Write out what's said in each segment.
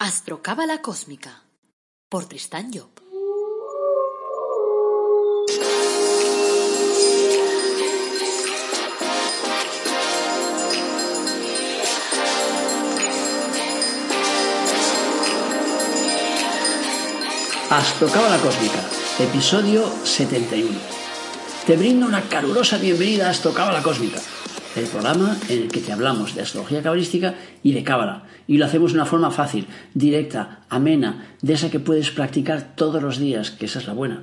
Astrocábala Cósmica por Tristán Job. Astrocábala Cósmica, episodio 71. Te brindo una calurosa bienvenida a Astrocábala Cósmica, el programa en el que te hablamos de astrología cabalística y de cábala. Y lo hacemos de una forma fácil, directa, amena, de esa que puedes practicar todos los días, que esa es la buena.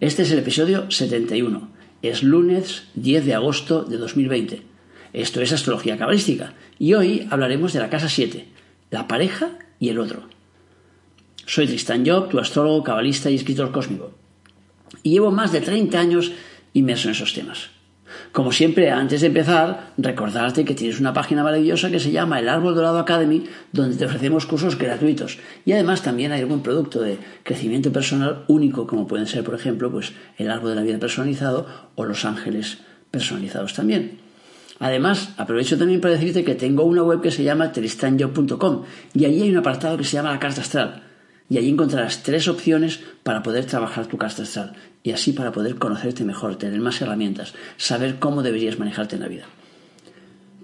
Este es el episodio 71. Es lunes 10 de agosto de 2020. Esto es astrología cabalística. Y hoy hablaremos de la casa 7, la pareja y el otro. Soy Tristan Job, tu astrólogo, cabalista y escritor cósmico. Y llevo más de 30 años inmerso en esos temas. Como siempre, antes de empezar, recordarte que tienes una página maravillosa que se llama El Árbol Dorado Academy, donde te ofrecemos cursos gratuitos. Y además también hay algún producto de crecimiento personal único, como pueden ser, por ejemplo, pues el Árbol de la Vida personalizado o Los Ángeles personalizados también. Además, aprovecho también para decirte que tengo una web que se llama tristanyo.com y allí hay un apartado que se llama la carta astral y allí encontrarás tres opciones para poder trabajar tu carta astral y así para poder conocerte mejor, tener más herramientas, saber cómo deberías manejarte en la vida.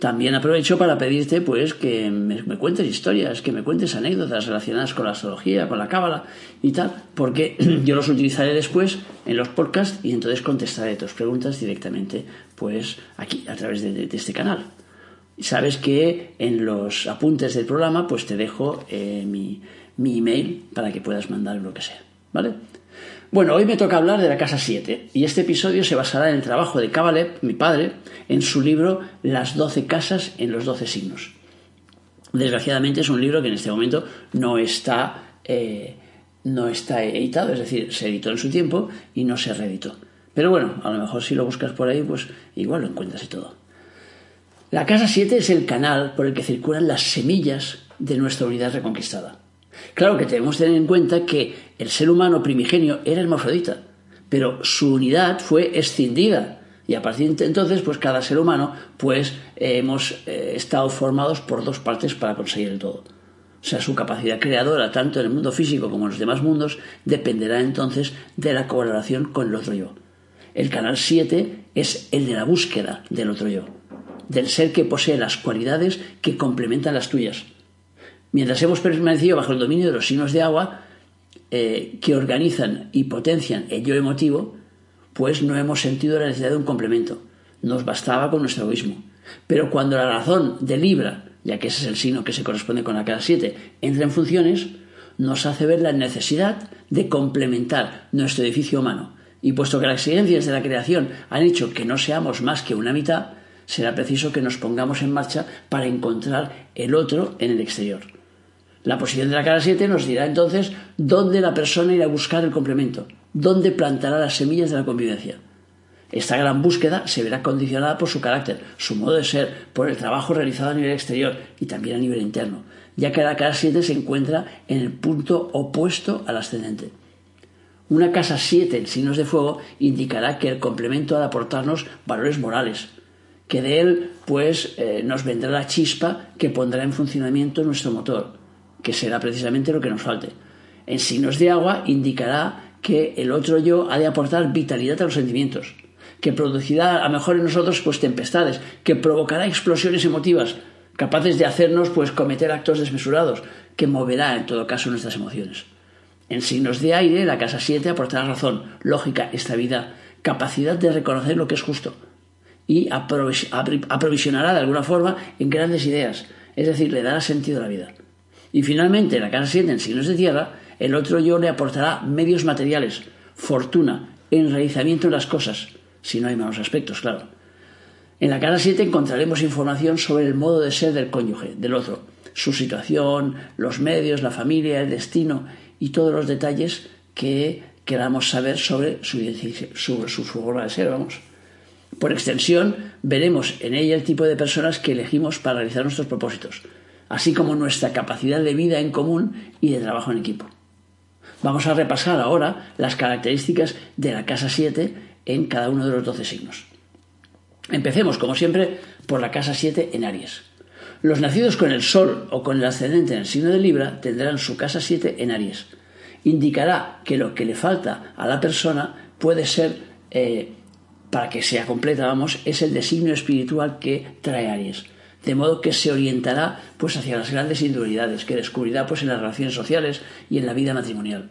También aprovecho para pedirte pues que me, cuentes historias, que me cuentes anécdotas relacionadas con la astrología, con la cábala y tal, porque yo los utilizaré después en los podcasts y entonces contestaré tus preguntas directamente pues aquí a través de este canal. Sabes que en los apuntes del programa pues te dejo eh, mi, mi email para que puedas mandar lo que sea, ¿vale? Bueno, hoy me toca hablar de la casa 7 y este episodio se basará en el trabajo de Kabalev, mi padre, en su libro Las 12 casas en los 12 signos. Desgraciadamente es un libro que en este momento no está, eh, no está editado, es decir, se editó en su tiempo y no se reeditó. Pero bueno, a lo mejor si lo buscas por ahí, pues igual lo encuentras y todo. La casa 7 es el canal por el que circulan las semillas de nuestra unidad reconquistada. Claro que tenemos que tener en cuenta que el ser humano primigenio era hermafrodita, pero su unidad fue escindida. Y a partir de entonces, pues cada ser humano, pues eh, hemos eh, estado formados por dos partes para conseguir el todo. O sea, su capacidad creadora, tanto en el mundo físico como en los demás mundos, dependerá entonces de la colaboración con el otro yo. El canal 7 es el de la búsqueda del otro yo, del ser que posee las cualidades que complementan las tuyas. Mientras hemos permanecido bajo el dominio de los signos de agua, eh, que organizan y potencian el yo emotivo, pues no hemos sentido la necesidad de un complemento. Nos bastaba con nuestro egoísmo. Pero cuando la razón de Libra, ya que ese es el signo que se corresponde con la casa 7, entra en funciones, nos hace ver la necesidad de complementar nuestro edificio humano. Y puesto que las exigencias de la creación han hecho que no seamos más que una mitad, será preciso que nos pongamos en marcha para encontrar el otro en el exterior. La posición de la cara 7 nos dirá entonces dónde la persona irá a buscar el complemento, dónde plantará las semillas de la convivencia. Esta gran búsqueda se verá condicionada por su carácter, su modo de ser, por el trabajo realizado a nivel exterior y también a nivel interno, ya que la cara 7 se encuentra en el punto opuesto al ascendente. Una casa 7 en signos de fuego indicará que el complemento ha de aportarnos valores morales, que de él pues eh, nos vendrá la chispa que pondrá en funcionamiento nuestro motor, que será precisamente lo que nos falte. En signos de agua indicará que el otro yo ha de aportar vitalidad a los sentimientos, que producirá a mejor en nosotros pues tempestades, que provocará explosiones emotivas, capaces de hacernos pues cometer actos desmesurados, que moverá en todo caso nuestras emociones. En signos de aire, la casa 7 aportará razón, lógica, estabilidad, capacidad de reconocer lo que es justo y aprovisionará de alguna forma en grandes ideas, es decir, le dará sentido a la vida. Y finalmente, en la casa 7, en signos de tierra, el otro yo le aportará medios materiales, fortuna, enraizamiento en las cosas, si no hay malos aspectos, claro. En la casa 7 encontraremos información sobre el modo de ser del cónyuge, del otro, su situación, los medios, la familia, el destino y todos los detalles que queramos saber sobre su, su, su forma de ser, vamos. Por extensión, veremos en ella el tipo de personas que elegimos para realizar nuestros propósitos, así como nuestra capacidad de vida en común y de trabajo en equipo. Vamos a repasar ahora las características de la casa 7 en cada uno de los 12 signos. Empecemos, como siempre, por la casa 7 en Aries. Los nacidos con el Sol o con el ascendente en el signo de Libra tendrán su casa 7 en Aries. Indicará que lo que le falta a la persona puede ser, eh, para que sea completa, vamos, es el designio espiritual que trae Aries. De modo que se orientará pues hacia las grandes individualidades que descubrirá pues en las relaciones sociales y en la vida matrimonial.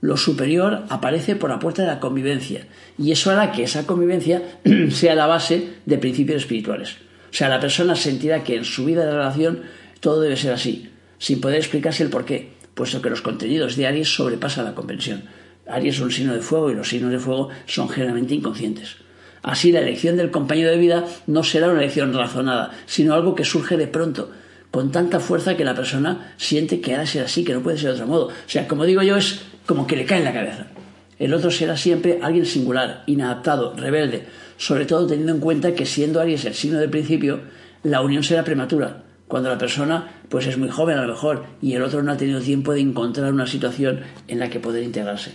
Lo superior aparece por la puerta de la convivencia y eso hará que esa convivencia sea la base de principios espirituales. O sea, la persona sentirá que en su vida de relación todo debe ser así, sin poder explicarse el por qué, puesto que los contenidos de Aries sobrepasan la comprensión. Aries es un signo de fuego y los signos de fuego son generalmente inconscientes. Así, la elección del compañero de vida no será una elección razonada, sino algo que surge de pronto, con tanta fuerza que la persona siente que ha de ser así, que no puede ser de otro modo. O sea, como digo yo, es como que le cae en la cabeza. El otro será siempre alguien singular, inadaptado, rebelde, sobre todo teniendo en cuenta que siendo Aries el signo del principio, la unión será prematura, cuando la persona pues es muy joven a lo mejor y el otro no ha tenido tiempo de encontrar una situación en la que poder integrarse.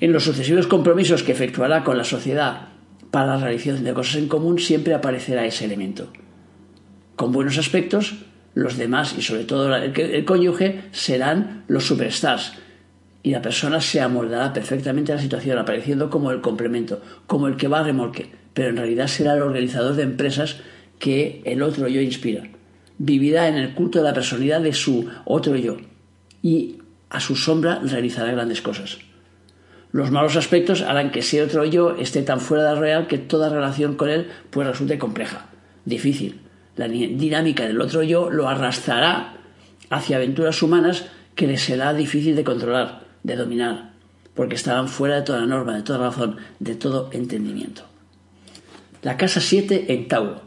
En los sucesivos compromisos que efectuará con la sociedad para la realización de cosas en común siempre aparecerá ese elemento. Con buenos aspectos, los demás y sobre todo el, cónyuge serán los superstars, y la persona se amoldará perfectamente a la situación, apareciendo como el complemento, como el que va a remolque, pero en realidad será el organizador de empresas que el otro yo inspira. Vivirá en el culto de la personalidad de su otro yo y a su sombra realizará grandes cosas. Los malos aspectos harán que ese otro yo esté tan fuera de real que toda relación con él pues resulte compleja, difícil. La dinámica del otro yo lo arrastrará hacia aventuras humanas que le será difícil de controlar de dominar, porque estaban fuera de toda norma, de toda razón, de todo entendimiento. La casa 7 en Tauro.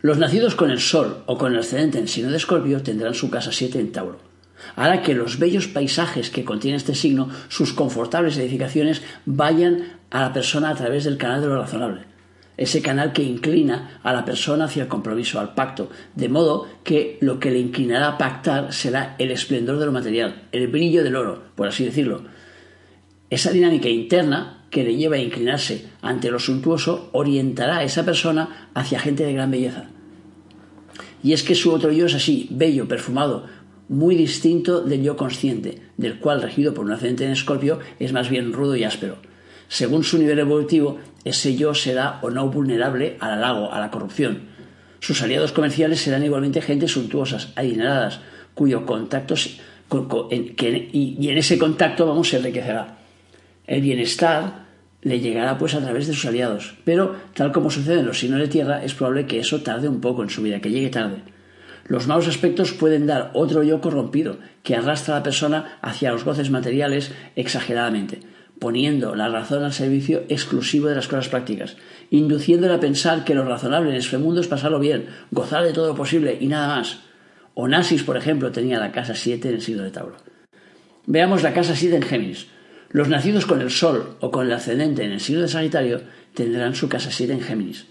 Los nacidos con el Sol o con el ascendente en signo de Escorpio tendrán su casa 7 en Tauro. Hará que los bellos paisajes que contiene este signo, sus confortables edificaciones, vayan a la persona a través del canal de lo razonable ese canal que inclina a la persona hacia el compromiso, al pacto, de modo que lo que le inclinará a pactar será el esplendor de lo material, el brillo del oro, por así decirlo. Esa dinámica interna que le lleva a inclinarse ante lo suntuoso orientará a esa persona hacia gente de gran belleza. Y es que su otro yo es así, bello, perfumado, muy distinto del yo consciente, del cual, regido por un ascendente en escorpio, es más bien rudo y áspero. Según su nivel evolutivo, ese yo será o no vulnerable al halago, a la corrupción. Sus aliados comerciales serán igualmente gente suntuosas, adineradas, cuyo contacto y, en ese contacto vamos se enriquecerá. El bienestar le llegará pues a través de sus aliados, pero tal como sucede en los signos de tierra, es probable que eso tarde un poco en su vida, que llegue tarde. Los malos aspectos pueden dar otro yo corrompido, que arrastra a la persona hacia los goces materiales exageradamente poniendo la razón al servicio exclusivo de las cosas prácticas, induciéndole a pensar que lo razonable en este mundo es pasarlo bien, gozar de todo lo posible y nada más. Onassis, por ejemplo, tenía la casa 7 en el siglo de Tauro. Veamos la casa 7 en Géminis. Los nacidos con el Sol o con el ascendente en el signo de Sagitario tendrán su casa 7 en Géminis.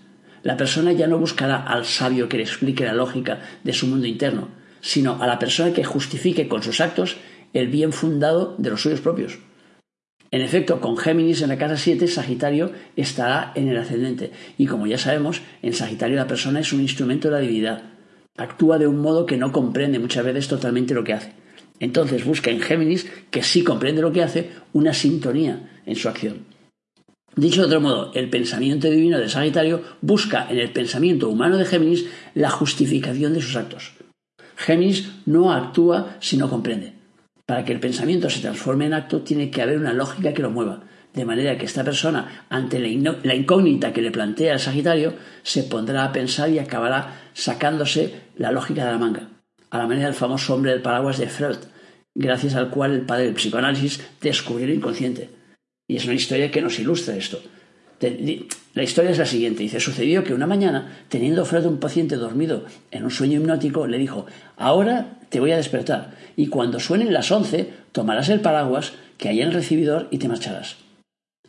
La persona ya no buscará al sabio que le explique la lógica de su mundo interno, sino a la persona que justifique con sus actos el bien fundado de los suyos propios. En efecto, con Géminis en la casa 7, Sagitario estará en el ascendente. Y como ya sabemos, en Sagitario la persona es un instrumento de la divinidad. Actúa de un modo que no comprende muchas veces totalmente lo que hace. Entonces busca en Géminis, que sí comprende lo que hace, una sintonía en su acción. Dicho de otro modo, el pensamiento divino de Sagitario busca en el pensamiento humano de Géminis la justificación de sus actos. Géminis no actúa si no comprende. Para que el pensamiento se transforme en acto tiene que haber una lógica que lo mueva, de manera que esta persona, ante la incógnita que le plantea el Sagitario, se pondrá a pensar y acabará sacándose la lógica de la manga, a la manera del famoso hombre del paraguas de Freud, gracias al cual el padre del psicoanálisis descubrió el inconsciente. Y es una historia que nos ilustra esto. La historia es la siguiente. Dice, sucedió que una mañana, teniendo Freud un paciente dormido en un sueño hipnótico, le dijo, ahora te voy a despertar y cuando suenen las once tomarás el paraguas que hay en el recibidor y te marcharás.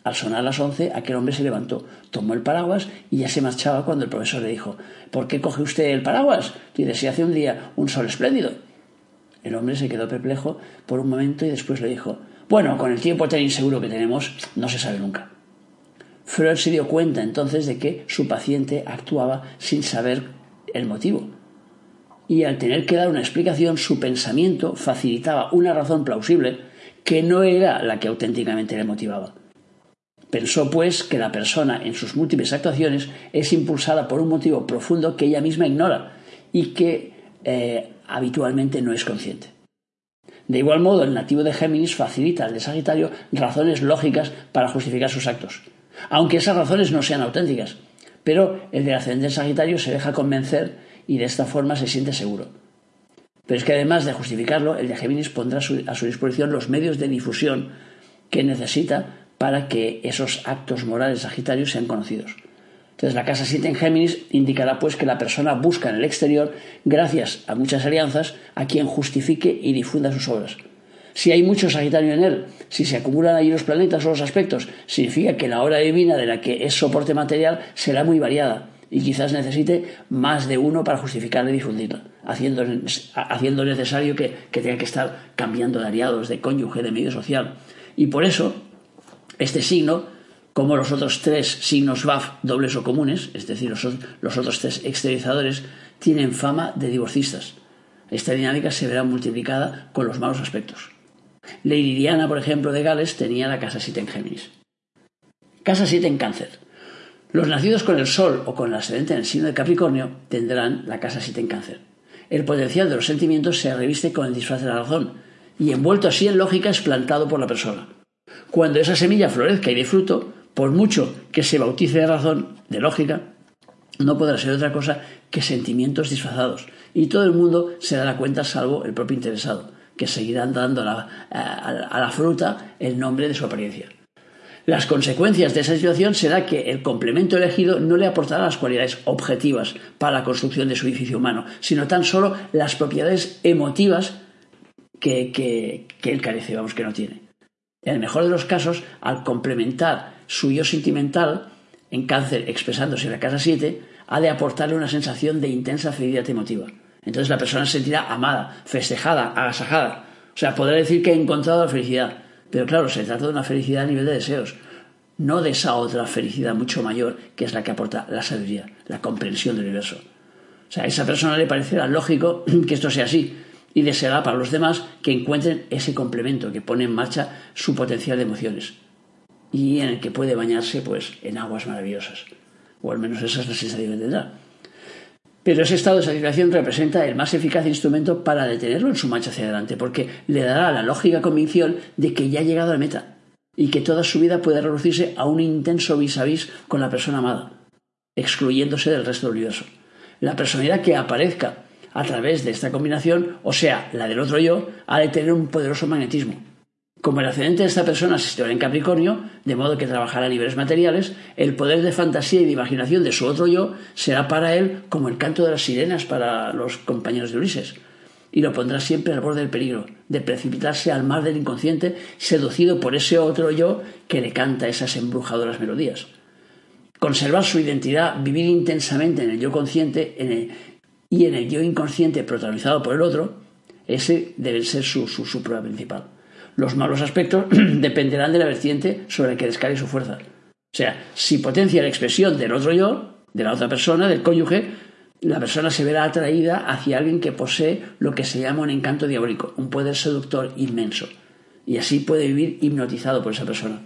Al sonar las once, aquel hombre se levantó, tomó el paraguas y ya se marchaba cuando el profesor le dijo, ¿por qué coge usted el paraguas? Dice, si hace un día un sol espléndido. El hombre se quedó perplejo por un momento y después le dijo, bueno, con el tiempo tan inseguro que tenemos, no se sabe nunca. Freud se dio cuenta entonces de que su paciente actuaba sin saber el motivo. y al tener que dar una explicación su pensamiento facilitaba una razón plausible que no era la que auténticamente le motivaba. Pensó, pues, que la persona en sus múltiples actuaciones es impulsada por un motivo profundo que ella misma ignora y que eh, habitualmente no es consciente. De igual modo, el nativo de Géminis facilita al de Sagitario razones lógicas para justificar sus actos, aunque esas razones no sean auténticas. Pero el de ascendente Sagitario se deja convencer y de esta forma se siente seguro. Pero es que además de justificarlo, el de Géminis pondrá a su disposición los medios de difusión que necesita para que esos actos morales Sagitarios sean conocidos. Entonces la casa 7 en Géminis indicará pues que la persona busca en el exterior, gracias a muchas alianzas, a quien justifique y difunda sus obras. Si hay mucho Sagitario en él, si se acumulan ahí los planetas o los aspectos, significa que la obra divina de la que es soporte material será muy variada y quizás necesite más de uno para justificarla y difundirla, haciendo, haciendo necesario que, que tenga que estar cambiando de aliados, de cónyuge, de medio social. Y por eso, este signo como los otros tres signos BAF dobles o comunes, es decir, los, otros tres exteriorizadores, tienen fama de divorcistas. Esta dinámica se verá multiplicada con los malos aspectos. Lady Diana, por ejemplo, de Gales, tenía la casa 7 en Géminis. Casa 7 en Cáncer. Los nacidos con el Sol o con el ascendente en el signo de Capricornio tendrán la casa 7 en Cáncer. El potencial de los sentimientos se reviste con el disfraz de la razón y envuelto así en lógica es plantado por la persona. Cuando esa semilla florezca y dé fruto, por mucho que se bautice de razón, de lógica, no podrá ser otra cosa que sentimientos disfrazados. Y todo el mundo se dará cuenta, salvo el propio interesado, que seguirán dando a la, fruta el nombre de su apariencia. Las consecuencias de esa situación será que el complemento elegido no le aportará las cualidades objetivas para la construcción de su edificio humano, sino tan solo las propiedades emotivas que, que él carece, vamos, que no tiene. En el mejor de los casos, al complementar su yo sentimental, en cáncer expresándose en la casa 7, ha de aportarle una sensación de intensa felicidad emotiva. Entonces la persona se sentirá amada, festejada, agasajada. O sea, podrá decir que ha encontrado la felicidad. Pero claro, se trata de una felicidad a nivel de deseos, no de esa otra felicidad mucho mayor que es la que aporta la sabiduría, la comprensión del universo. O sea, a esa persona le parecerá lógico que esto sea así y deseará para los demás que encuentren ese complemento que pone en marcha su potencial de emociones y en el que puede bañarse pues en aguas maravillosas. O al menos esa es la sensación que tendrá. Pero ese estado de satisfacción representa el más eficaz instrumento para detenerlo en su marcha hacia adelante, porque le dará la lógica convicción de que ya ha llegado a la meta y que toda su vida puede reducirse a un intenso vis a vis con la persona amada, excluyéndose del resto del universo. La personalidad que aparezca a través de esta combinación, o sea, la del otro yo, ha de tener un poderoso magnetismo, como el ascendente de esta persona se situará en Capricornio, de modo que trabajará a niveles materiales, el poder de fantasía y de imaginación de su otro yo será para él como el canto de las sirenas para los compañeros de Ulises, y lo pondrá siempre al borde del peligro, de precipitarse al mar del inconsciente, seducido por ese otro yo que le canta esas embrujadoras melodías. Conservar su identidad, vivir intensamente en el yo consciente y en el yo inconsciente protagonizado por el otro, ese debe ser su, su, su prueba principal. Los malos aspectos dependerán de la vertiente sobre la que descargue su fuerza. O sea, si potencia la expresión del otro yo, de la otra persona, del cónyuge, la persona se verá atraída hacia alguien que posee lo que se llama un encanto diabólico, un poder seductor inmenso. Y así puede vivir hipnotizado por esa persona.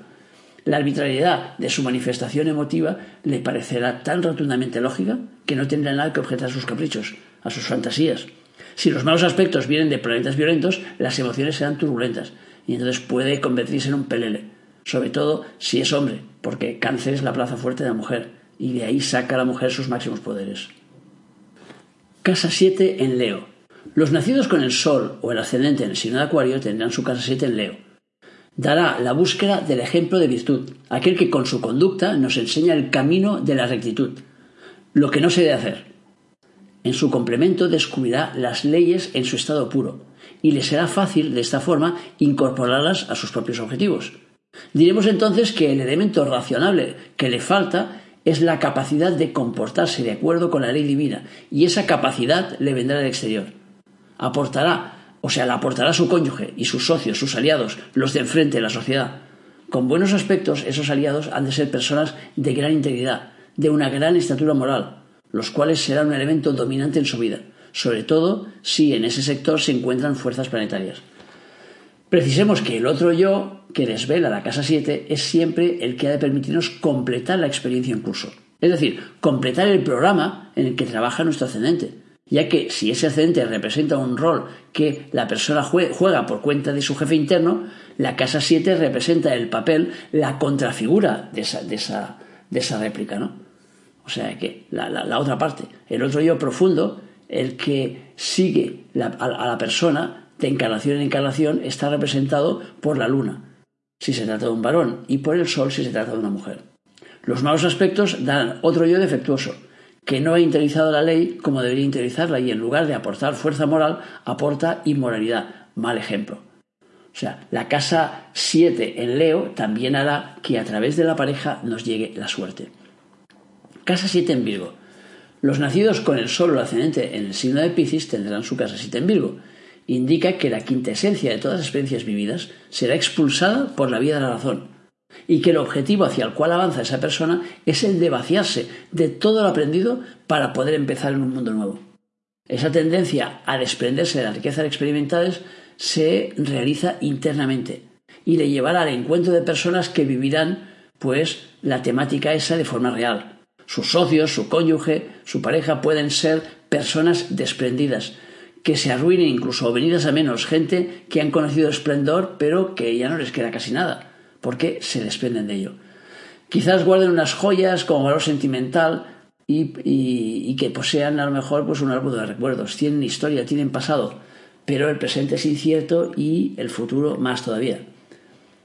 La arbitrariedad de su manifestación emotiva le parecerá tan rotundamente lógica que no tendrá nada que objetar a sus caprichos, a sus fantasías. Si los malos aspectos vienen de planetas violentos, las emociones serán turbulentas y entonces puede convertirse en un pelele, sobre todo si es hombre, porque cáncer es la plaza fuerte de la mujer y de ahí saca a la mujer sus máximos poderes. Casa 7 en Leo. Los nacidos con el Sol o el ascendente en el signo de Acuario tendrán su casa 7 en Leo. Dará la búsqueda del ejemplo de virtud, aquel que con su conducta nos enseña el camino de la rectitud, lo que no se debe hacer. En su complemento descubrirá las leyes en su estado puro, y le será fácil de esta forma incorporarlas a sus propios objetivos. Diremos entonces que el elemento racionable que le falta es la capacidad de comportarse de acuerdo con la ley divina y esa capacidad le vendrá del exterior. Aportará, o sea, la aportará su cónyuge y sus socios, sus aliados, los de enfrente de la sociedad. Con buenos aspectos, esos aliados han de ser personas de gran integridad, de una gran estatura moral, los cuales serán un elemento dominante en su vida sobre todo si en ese sector se encuentran fuerzas planetarias. Precisemos que el otro yo que desvela la casa 7 es siempre el que ha de permitirnos completar la experiencia en curso. Es decir, completar el programa en el que trabaja nuestro ascendente, ya que si ese ascendente representa un rol que la persona juega por cuenta de su jefe interno, la casa 7 representa el papel, la contrafigura de esa, de esa, de esa réplica, ¿no? O sea que la, otra parte, el otro yo profundo, el que sigue a, la persona de encarnación en encarnación, está representado por la luna, si se trata de un varón, y por el sol si se trata de una mujer. Los malos aspectos dan otro yo defectuoso, que no ha interiorizado la ley como debería interiorizarla y en lugar de aportar fuerza moral, aporta inmoralidad. Mal ejemplo. O sea, la casa 7 en Leo también hará que a través de la pareja nos llegue la suerte. Casa 7 en Virgo. Los nacidos con el Sol ascendente en el signo de Piscis tendrán su casa 7 en Virgo. Indica que la quintesencia de todas las experiencias vividas será expulsada por la vía de la razón y que el objetivo hacia el cual avanza esa persona es el de vaciarse de todo lo aprendido para poder empezar en un mundo nuevo. Esa tendencia a desprenderse de las riquezas experimentales se realiza internamente y le llevará al encuentro de personas que vivirán pues la temática esa de forma real. Sus socios, su cónyuge, su pareja pueden ser personas desprendidas, que se arruinen incluso venidas a menos, gente que han conocido esplendor pero que ya no les queda casi nada porque se desprenden de ello. Quizás guarden unas joyas como valor sentimental y, que posean a lo mejor pues un árbol de recuerdos. Tienen historia, tienen pasado, pero el presente es incierto y el futuro más todavía.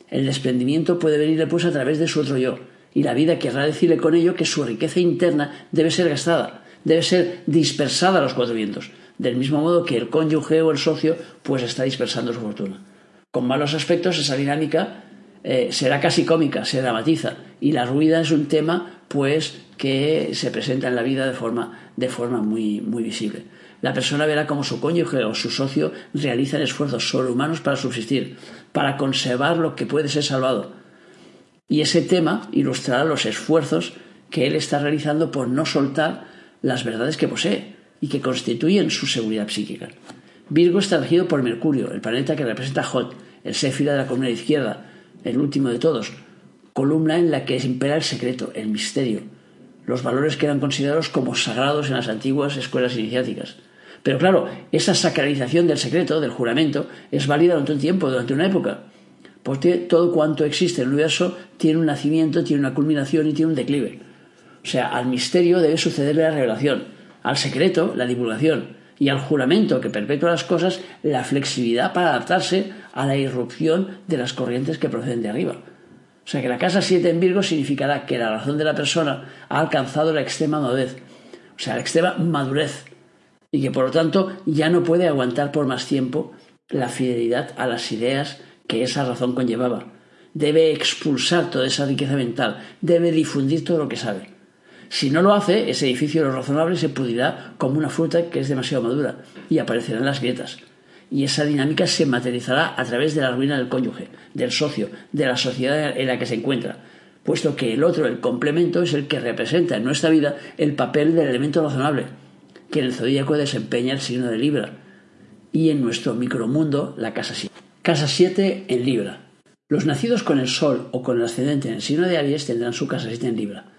El desprendimiento puede venirle pues a través de su otro yo, y la vida querrá decirle con ello que su riqueza interna debe ser gastada, debe ser dispersada a los cuatro vientos, del mismo modo que el cónyuge o el socio pues está dispersando su fortuna. Con malos aspectos esa dinámica eh, será casi cómica, se dramatiza. Y la ruida es un tema, pues, que se presenta en la vida de forma, de forma muy, muy visible. La persona verá cómo su cónyuge o su socio realizan esfuerzos sobrehumanos para subsistir, para conservar lo que puede ser salvado. Y ese tema ilustrará los esfuerzos que él está realizando por no soltar las verdades que posee y que constituyen su seguridad psíquica. Virgo está regido por Mercurio, el planeta que representa Hot, el séfila de la columna izquierda, el último de todos, columna en la que impera el secreto, el misterio, los valores que eran considerados como sagrados en las antiguas escuelas iniciáticas. Pero claro, esa sacralización del secreto, del juramento, es válida durante un tiempo, durante una época, porque todo cuanto existe en el universo tiene un nacimiento, tiene una culminación y tiene un declive. O sea, al misterio debe sucederle la revelación, al secreto la divulgación, y al juramento que perpetúa las cosas la flexibilidad para adaptarse a la irrupción de las corrientes que proceden de arriba. O sea que la casa 7 en Virgo significará que la razón de la persona ha alcanzado la extrema madurez, o sea, la extrema madurez, y que por lo tanto ya no puede aguantar por más tiempo la fidelidad a las ideas que esa razón conllevaba. Debe expulsar toda esa riqueza mental, debe difundir todo lo que sabe. Si no lo hace, ese edificio de lo razonable se pudrirá como una fruta que es demasiado madura y aparecerán las grietas. Y esa dinámica se materializará a través de la ruina del cónyuge, del socio, de la sociedad en la que se encuentra, puesto que el otro, el complemento, es el que representa en nuestra vida el papel del elemento razonable, que en el zodíaco desempeña el signo de Libra, y en nuestro micromundo la casa 7. Casa 7 en Libra. Los nacidos con el Sol o con el ascendente en el signo de Aries tendrán su casa 7 en Libra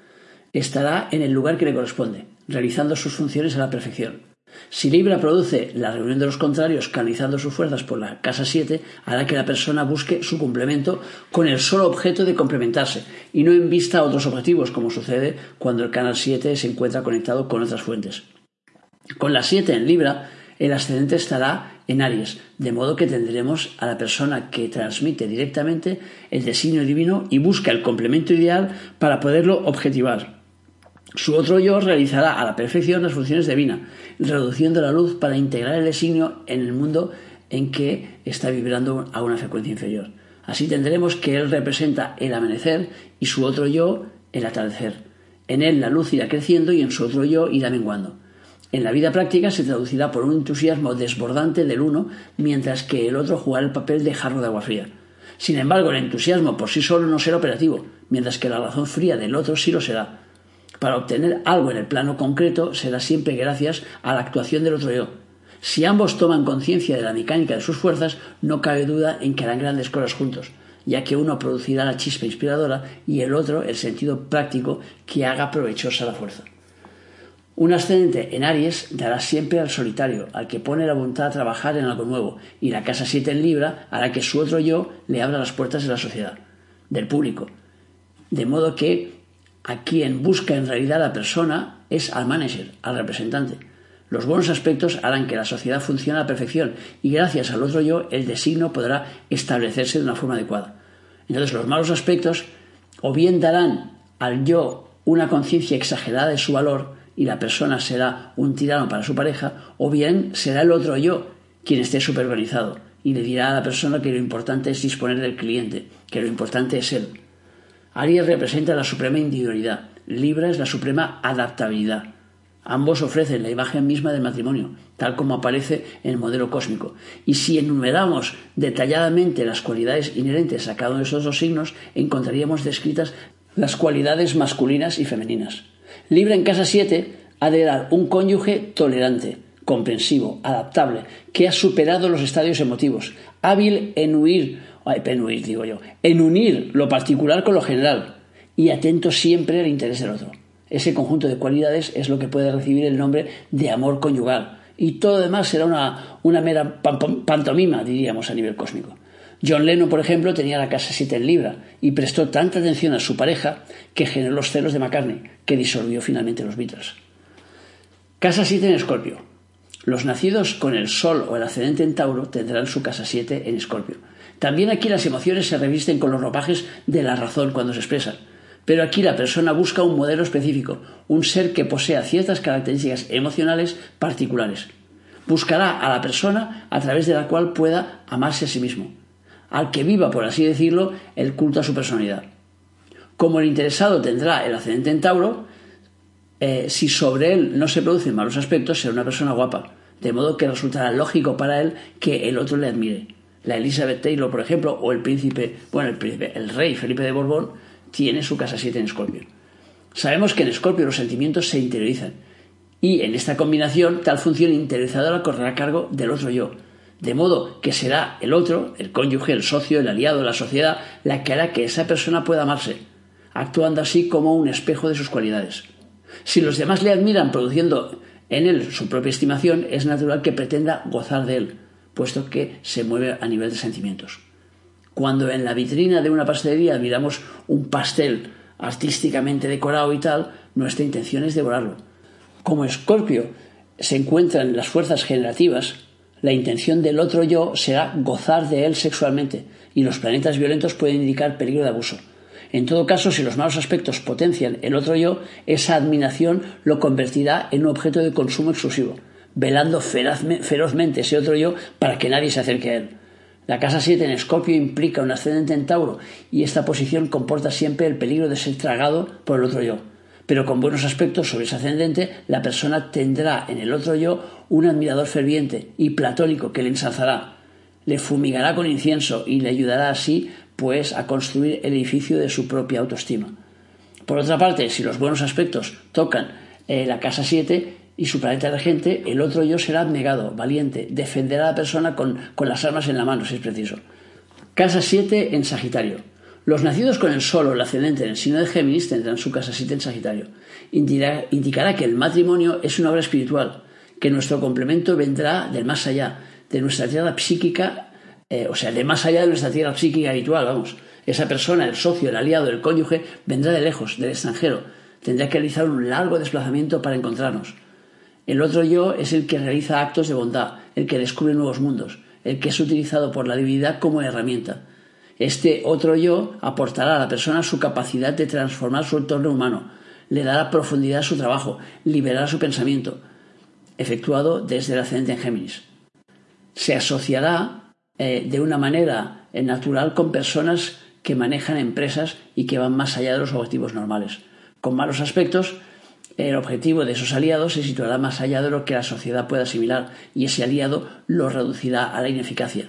estará en el lugar que le corresponde, realizando sus funciones a la perfección. Si Libra produce la reunión de los contrarios canalizando sus fuerzas por la casa 7, hará que la persona busque su complemento con el solo objeto de complementarse y no en vista a otros objetivos, como sucede cuando el canal 7 se encuentra conectado con otras fuentes. Con la 7 en Libra, el ascendente estará en Aries, de modo que tendremos a la persona que transmite directamente el designio divino y busca el complemento ideal para poderlo objetivar. Su otro yo realizará a la perfección las funciones divinas, reduciendo la luz para integrar el designio en el mundo en que está vibrando a una frecuencia inferior. Así tendremos que él representa el amanecer y su otro yo el atardecer. En él la luz irá creciendo y en su otro yo irá menguando. En la vida práctica se traducirá por un entusiasmo desbordante del uno, mientras que el otro jugará el papel de jarro de agua fría. Sin embargo, el entusiasmo por sí solo no será operativo, mientras que la razón fría del otro sí lo será. Para obtener algo en el plano concreto será siempre gracias a la actuación del otro yo, Si ambos toman conciencia de la mecánica de sus fuerzas, no cabe duda en que harán grandes cosas juntos, ya que uno producirá la chispa inspiradora y el otro el sentido práctico que haga provechosa la fuerza. Un ascendente en Aries dará siempre al solitario, al que pone la voluntad a trabajar en algo nuevo, y la casa 7 en Libra hará que su otro yo le abra las puertas de la sociedad, del público. De modo que a quien busca en realidad la persona es al manager, al representante. Los buenos aspectos harán que la sociedad funcione a la perfección y gracias al otro yo el designo podrá establecerse de una forma adecuada. Entonces los malos aspectos o bien darán al yo una conciencia exagerada de su valor, y la persona será un tirano para su pareja, o bien será el otro yo quien esté superorganizado y le dirá a la persona que lo importante es disponer del cliente, que lo importante es él. Aries representa la suprema individualidad, Libra es la suprema adaptabilidad. Ambos ofrecen la imagen misma del matrimonio, tal como aparece en el modelo cósmico. Y si enumeramos detalladamente las cualidades inherentes a cada uno de esos dos signos, encontraríamos descritas las cualidades masculinas y femeninas. Libra en casa 7 ha de dar un cónyuge tolerante, comprensivo, adaptable, que ha superado los estadios emotivos, hábil en huir, en digo yo, en unir lo particular con lo general y atento siempre al interés del otro. Ese conjunto de cualidades es lo que puede recibir el nombre de amor conyugal y todo lo demás será una, una mera pantomima, diríamos, a nivel cósmico. John Lennon, por ejemplo, tenía la casa 7 en Libra y prestó tanta atención a su pareja que generó los celos de McCartney, que disolvió finalmente los Beatles. Casa 7 en Escorpio. Los nacidos con el Sol o el ascendente en Tauro tendrán su casa 7 en Escorpio. También aquí las emociones se revisten con los ropajes de la razón cuando se expresan. Pero aquí la persona busca un modelo específico, un ser que posea ciertas características emocionales particulares. Buscará a la persona a través de la cual pueda amarse a sí mismo al que viva, por así decirlo, el culto a su personalidad. Como el interesado tendrá el ascendente en Tauro, eh, si sobre él no se producen malos aspectos, será una persona guapa, de modo que resultará lógico para él que el otro le admire. La Elizabeth Taylor, por ejemplo, o el príncipe, bueno, el príncipe, el rey Felipe de Borbón, tiene su casa 7 en Escorpio. Sabemos que en Escorpio los sentimientos se interiorizan, y en esta combinación tal función interiorizadora correrá a cargo del otro yo, de modo que será el otro, el cónyuge, el socio, el aliado, la sociedad, la que hará que esa persona pueda amarse, actuando así como un espejo de sus cualidades. Si los demás le admiran produciendo en él su propia estimación, es natural que pretenda gozar de él, puesto que se mueve a nivel de sentimientos. Cuando en la vitrina de una pastelería miramos un pastel artísticamente decorado y tal, nuestra intención es devorarlo. Como Escorpio se encuentra en las fuerzas generativas, la intención del otro yo será gozar de él sexualmente, y los planetas violentos pueden indicar peligro de abuso. En todo caso, si los malos aspectos potencian el otro yo, esa admiración lo convertirá en un objeto de consumo exclusivo, velando ferozmente ese otro yo para que nadie se acerque a él. La casa 7 en Escorpio implica un ascendente en Tauro y esta posición comporta siempre el peligro de ser tragado por el otro yo pero con buenos aspectos sobre ese ascendente, la persona tendrá en el otro yo un admirador ferviente y platónico que le ensalzará, le fumigará con incienso y le ayudará así, pues, a construir el edificio de su propia autoestima. Por otra parte, si los buenos aspectos tocan eh, la casa 7 y su planeta regente, el otro yo será abnegado, valiente, defenderá a la persona con, con las armas en la mano, si es preciso. Casa 7 en Sagitario. Los nacidos con el Sol o el ascendente en el signo de Géminis tendrán su casa 7 en Sagitario. Indicará, que el matrimonio es una obra espiritual, que nuestro complemento vendrá del más allá, de nuestra tierra psíquica, eh, o sea, de más allá de nuestra tierra psíquica habitual, vamos. Esa persona, el socio, el aliado, el cónyuge, vendrá de lejos, del extranjero. Tendrá que realizar un largo desplazamiento para encontrarnos. El otro yo es el que realiza actos de bondad, el que descubre nuevos mundos, el que es utilizado por la divinidad como herramienta. Este otro yo aportará a la persona su capacidad de transformar su entorno humano, le dará profundidad a su trabajo, liberará su pensamiento, efectuado desde el ascendente en Géminis. Se asociará eh, de una manera eh, natural con personas que manejan empresas y que van más allá de los objetivos normales. Con malos aspectos, el objetivo de esos aliados se situará más allá de lo que la sociedad pueda asimilar y ese aliado lo reducirá a la ineficacia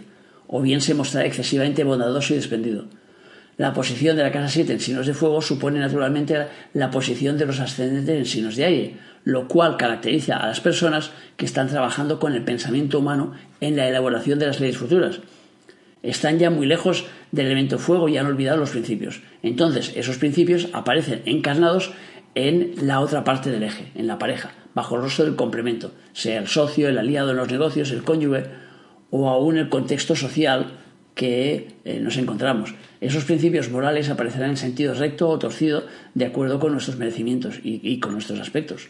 o bien se mostrará excesivamente bondadoso y desprendido. La posición de la casa 7 en signos de fuego supone naturalmente la posición de los ascendentes en signos de aire, lo cual caracteriza a las personas que están trabajando con el pensamiento humano en la elaboración de las leyes futuras. Están ya muy lejos del elemento fuego y han olvidado los principios. Entonces, esos principios aparecen encarnados en la otra parte del eje, en la pareja, bajo el rostro del complemento, sea el socio, el aliado en los negocios, el cónyuge o aún el contexto social que eh, nos encontramos. Esos principios morales aparecerán en sentido recto o torcido de acuerdo con nuestros merecimientos y con nuestros aspectos.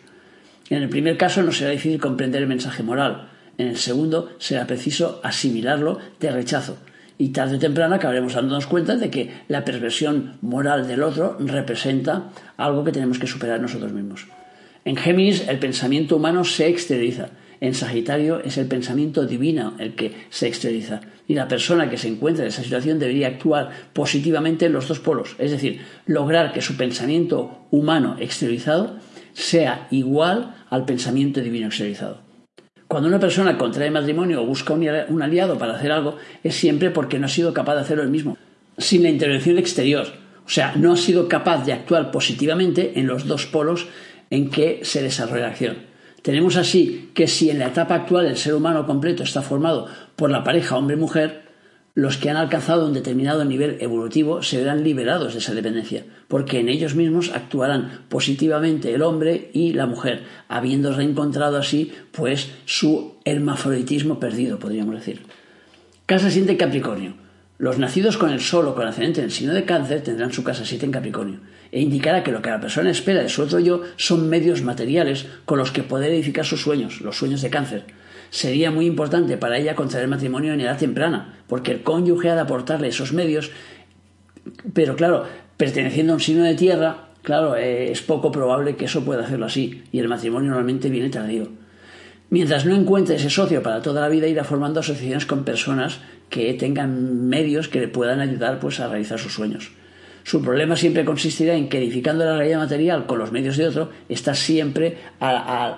En el primer caso no será difícil comprender el mensaje moral, en el segundo será preciso asimilarlo de rechazo, y tarde o temprano acabaremos dándonos cuenta de que la perversión moral del otro representa algo que tenemos que superar nosotros mismos. En Géminis el pensamiento humano se exterioriza, en Sagitario es el pensamiento divino el que se exterioriza, y la persona que se encuentra en esa situación debería actuar positivamente en los dos polos, es decir, lograr que su pensamiento humano exteriorizado sea igual al pensamiento divino exteriorizado. Cuando una persona contrae matrimonio o busca un aliado para hacer algo, es siempre porque no ha sido capaz de hacerlo él mismo, sin la intervención exterior. O sea, no ha sido capaz de actuar positivamente en los dos polos en que se desarrolla la acción. Tenemos así que si en la etapa actual el ser humano completo está formado por la pareja hombre-mujer, los que han alcanzado un determinado nivel evolutivo se verán liberados de esa dependencia, porque en ellos mismos actuarán positivamente el hombre y la mujer, habiendo reencontrado así pues su hermafroditismo perdido, podríamos decir. Casa 7 en Capricornio. Los nacidos con el Sol o con ascendente en el signo de Cáncer tendrán su casa 7 en Capricornio, e indicará que lo que la persona espera de su otro yo son medios materiales con los que poder edificar sus sueños, los sueños de Cáncer sería muy importante para ella contraer matrimonio en edad temprana, porque el cónyuge ha de aportarle esos medios, pero claro, perteneciendo a un signo de tierra, claro, eh, es poco probable que eso pueda hacerlo así, y el matrimonio normalmente viene tardío. Mientras no encuentre ese socio para toda la vida, irá formando asociaciones con personas que tengan medios que le puedan ayudar pues, a realizar sus sueños. Su problema siempre consistirá en que edificando la realidad material con los medios de otro, está siempre al,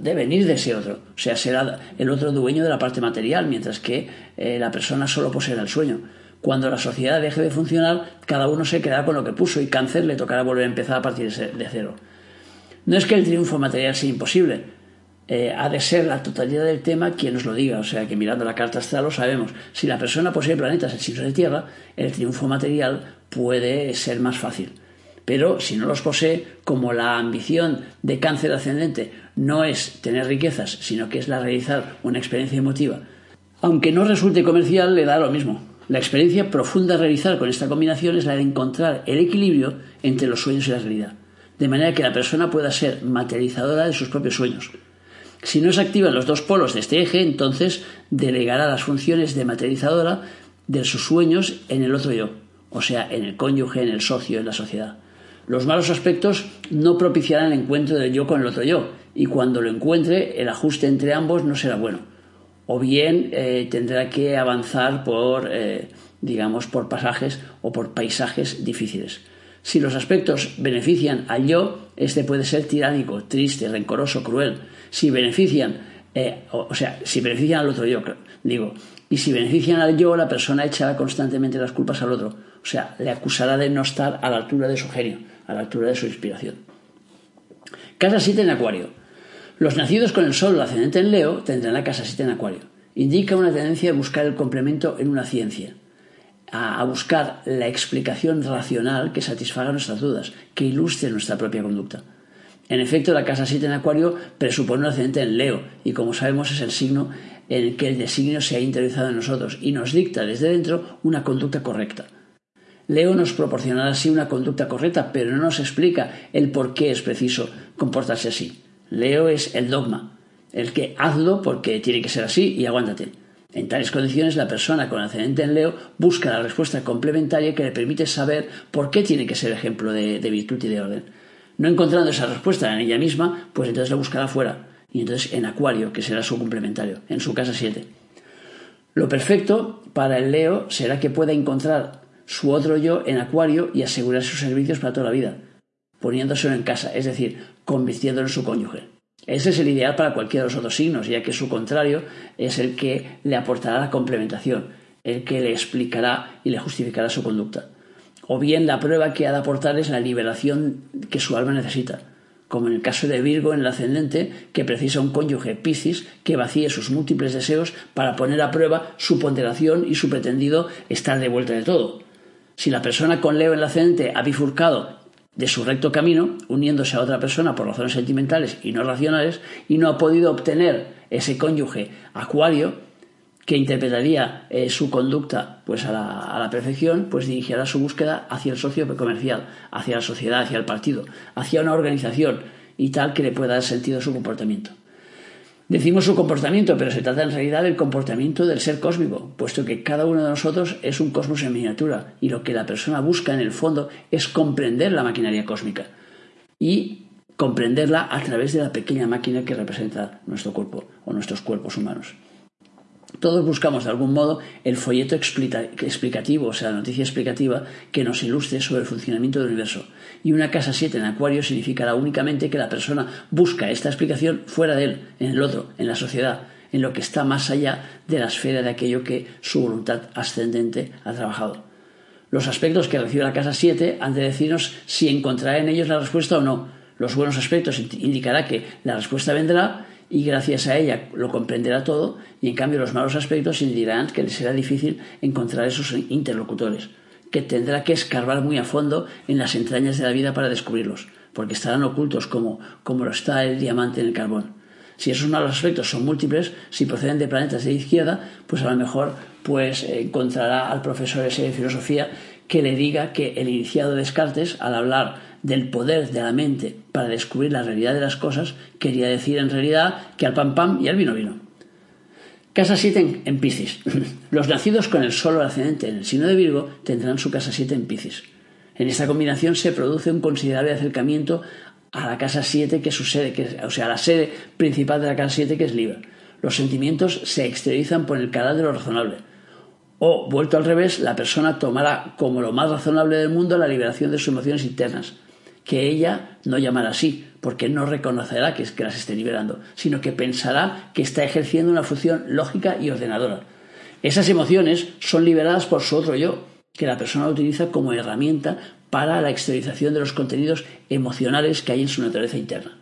devenir de ese otro. O sea, será el otro dueño de la parte material, mientras que eh, la persona solo poseerá el sueño. Cuando la sociedad deje de funcionar, cada uno se quedará con lo que puso y cáncer le tocará volver a empezar a partir de cero. No es que el triunfo material sea imposible, eh, ha de ser la totalidad del tema quien nos lo diga. O sea que mirando la carta astral lo sabemos. Si la persona posee planetas en signos de tierra, el triunfo material puede ser más fácil. Pero si no los posee, como la ambición de cáncer ascendente no es tener riquezas, sino que es la realizar una experiencia emotiva, aunque no resulte comercial, le da lo mismo. La experiencia profunda a realizar con esta combinación es la de encontrar el equilibrio entre los sueños y la realidad, de manera que la persona pueda ser materializadora de sus propios sueños, si no se activan los dos polos de este eje, entonces delegará las funciones de materializadora de sus sueños en el otro yo, o sea, en el cónyuge, en el socio, en la sociedad. Los malos aspectos no propiciarán el encuentro del yo con el otro yo, y cuando lo encuentre, el ajuste entre ambos no será bueno. O bien eh, tendrá que avanzar por, eh, digamos, por pasajes o por paisajes difíciles. Si los aspectos benefician al yo, este puede ser tiránico, triste, rencoroso, cruel si benefician, eh, o, sea, si benefician al otro yo, digo, y si benefician al yo, la persona echará constantemente las culpas al otro. O sea, le acusará de no estar a la altura de su genio, a la altura de su inspiración. Casa 7 en Acuario. Los nacidos con el Sol o ascendente en Leo tendrán la casa 7 en Acuario. Indica una tendencia de buscar el complemento en una ciencia, a, a buscar la explicación racional que satisfaga nuestras dudas, que ilustre nuestra propia conducta. En efecto, la casa 7 en Acuario presupone un ascendente en Leo y como sabemos es el signo en el que el designio se ha interiorizado en nosotros y nos dicta desde dentro una conducta correcta. Leo nos proporcionará así una conducta correcta, pero no nos explica el por qué es preciso comportarse así. Leo es el dogma, el que hazlo porque tiene que ser así y aguántate. En tales condiciones, la persona con ascendente en Leo busca la respuesta complementaria que le permite saber por qué tiene que ser ejemplo de virtud y de orden. No encontrando esa respuesta en ella misma, pues entonces la buscará fuera. Y entonces en Acuario, que será su complementario, en su casa 7. Lo perfecto para el Leo será que pueda encontrar su otro yo en Acuario y asegurar sus servicios para toda la vida, poniéndoselo en casa, es decir, convirtiéndolo en su cónyuge. Ese es el ideal para cualquiera de los otros signos, ya que su contrario es el que le aportará la complementación. el que le explicará y le justificará su conducta. O bien la prueba que ha de aportar es la liberación que su alma necesita, como en el caso de Virgo en el ascendente, que precisa un cónyuge Piscis que vacíe sus múltiples deseos para poner a prueba su ponderación y su pretendido estar de vuelta de todo. Si la persona con Leo en el ascendente ha bifurcado de su recto camino, uniéndose a otra persona por razones sentimentales y no racionales, y no ha podido obtener ese cónyuge acuario, que interpretaría eh, su conducta pues a la, a la, perfección, pues dirigirá su búsqueda hacia el socio comercial, hacia la sociedad, hacia el partido, hacia una organización y tal que le pueda dar sentido a su comportamiento. Decimos su comportamiento, pero se trata en realidad del comportamiento del ser cósmico, puesto que cada uno de nosotros es un cosmos en miniatura y lo que la persona busca en el fondo es comprender la maquinaria cósmica y comprenderla a través de la pequeña máquina que representa nuestro cuerpo o nuestros cuerpos humanos. Todos buscamos de algún modo el folleto explicativo, o sea, la noticia explicativa que nos ilustre sobre el funcionamiento del universo. Y una casa 7 en Acuario significará únicamente que la persona busca esta explicación fuera de él, en el otro, en la sociedad, en lo que está más allá de la esfera de aquello que su voluntad ascendente ha trabajado. Los aspectos que recibe la casa 7 han de decirnos si encontrará en ellos la respuesta o no. Los buenos aspectos indicará que la respuesta vendrá y gracias a ella lo comprenderá todo y en cambio los malos aspectos indicarán que le será difícil encontrar esos interlocutores, que tendrá que escarbar muy a fondo en las entrañas de la vida para descubrirlos, porque estarán ocultos como, como lo está el diamante en el carbón. Si esos malos aspectos son múltiples, si proceden de planetas de izquierda, pues a lo mejor pues encontrará al profesor ese de filosofía que le diga que el iniciado Descartes, al hablar del poder de la mente para descubrir la realidad de las cosas, quería decir en realidad que al pam pam y al vino vino. Casa 7 en, Piscis. Los nacidos con el Sol ascendente en el signo de Virgo tendrán su casa 7 en Piscis. En esta combinación se produce un considerable acercamiento a la casa 7 que es su sede, que o sea, la sede principal de la casa 7 que es Libra. Los sentimientos se exteriorizan por el canal de lo razonable. O, vuelto al revés, la persona tomará como lo más razonable del mundo la liberación de sus emociones internas, que ella no llamará así, porque no reconocerá que, es que las esté liberando, sino que pensará que está ejerciendo una función lógica y ordenadora. Esas emociones son liberadas por su otro yo, que la persona utiliza como herramienta para la exteriorización de los contenidos emocionales que hay en su naturaleza interna.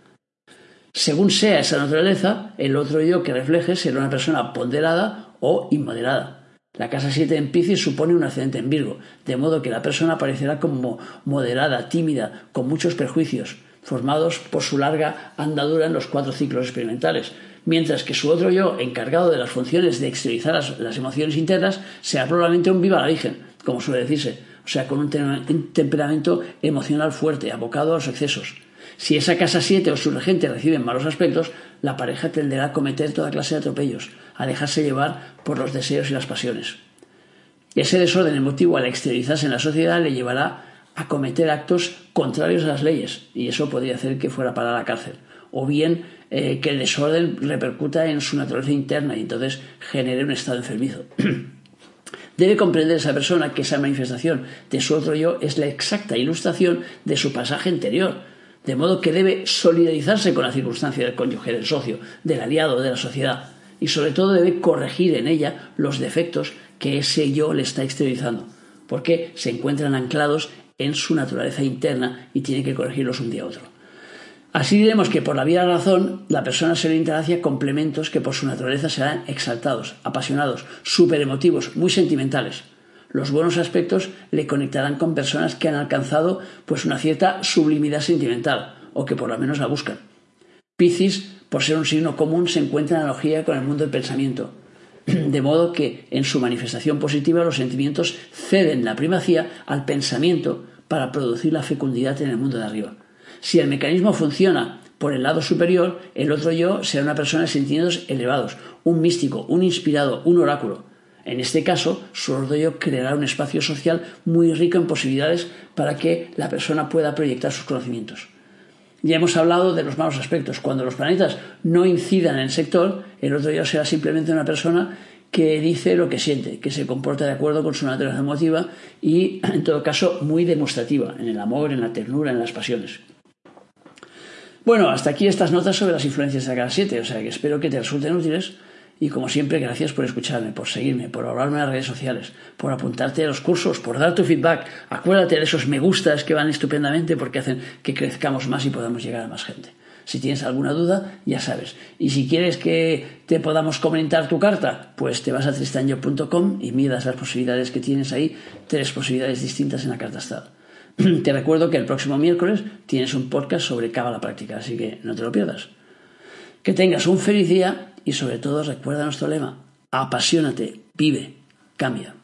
Según sea esa naturaleza, el otro yo que refleje será una persona ponderada o inmoderada. La casa 7 en Piscis supone un ascendente en Virgo, de modo que la persona aparecerá como moderada, tímida, con muchos prejuicios, formados por su larga andadura en los cuatro ciclos experimentales, mientras que su otro yo, encargado de las funciones de exteriorizar las, emociones internas, será probablemente un viva la Virgen, como suele decirse, o sea, con un, un temperamento emocional fuerte, abocado a los excesos. Si esa casa 7 o su regente reciben malos aspectos, la pareja tenderá a cometer toda clase de atropellos, a dejarse llevar por los deseos y las pasiones. Ese desorden emotivo al exteriorizarse en la sociedad le llevará a cometer actos contrarios a las leyes, y eso podría hacer que fuera para la cárcel, o bien eh, que el desorden repercuta en su naturaleza interna y entonces genere un estado enfermizo. Debe comprender esa persona que esa manifestación de su otro yo es la exacta ilustración de su pasaje anterior, de modo que debe solidarizarse con la circunstancia del cónyuge, del socio, del aliado, de la sociedad, y sobre todo debe corregir en ella los defectos que ese yo le está exteriorizando, porque se encuentran anclados en su naturaleza interna y tiene que corregirlos un día a otro. Así diremos que por la vía de la razón, la persona se orientará hacia complementos que por su naturaleza serán exaltados, apasionados, emotivos, muy sentimentales, los buenos aspectos le conectarán con personas que han alcanzado pues una cierta sublimidad sentimental o que por lo menos la buscan. Piscis, por ser un signo común, se encuentra en analogía con el mundo del pensamiento, de modo que en su manifestación positiva los sentimientos ceden la primacía al pensamiento para producir la fecundidad en el mundo de arriba. Si el mecanismo funciona por el lado superior, el otro yo será una persona de sentimientos elevados, un místico, un inspirado, un oráculo. En este caso, su orgullo creará un espacio social muy rico en posibilidades para que la persona pueda proyectar sus conocimientos. Ya hemos hablado de los malos aspectos. Cuando los planetas no incidan en el sector, el otro yo será simplemente una persona que dice lo que siente, que se comporta de acuerdo con su naturaleza emotiva y, en todo caso, muy demostrativa en el amor, en la ternura, en las pasiones. Bueno, hasta aquí estas notas sobre las influencias de la casa 7, o sea que espero que te resulten útiles Y como siempre, gracias por escucharme, por seguirme, por hablarme en las redes sociales, por apuntarte a los cursos, por dar tu feedback. Acuérdate de esos me gustas que van estupendamente porque hacen que crezcamos más y podamos llegar a más gente. Si tienes alguna duda, ya sabes. Y si quieres que te podamos comentar tu carta, pues te vas a tristanyo.com y miras las posibilidades que tienes ahí, tres posibilidades distintas en la carta astral. Te recuerdo que el próximo miércoles tienes un podcast sobre cábala práctica, así que no te lo pierdas. Que tengas un feliz día y sobre todo recuerda nuestro lema, apasionate, vive, cambia.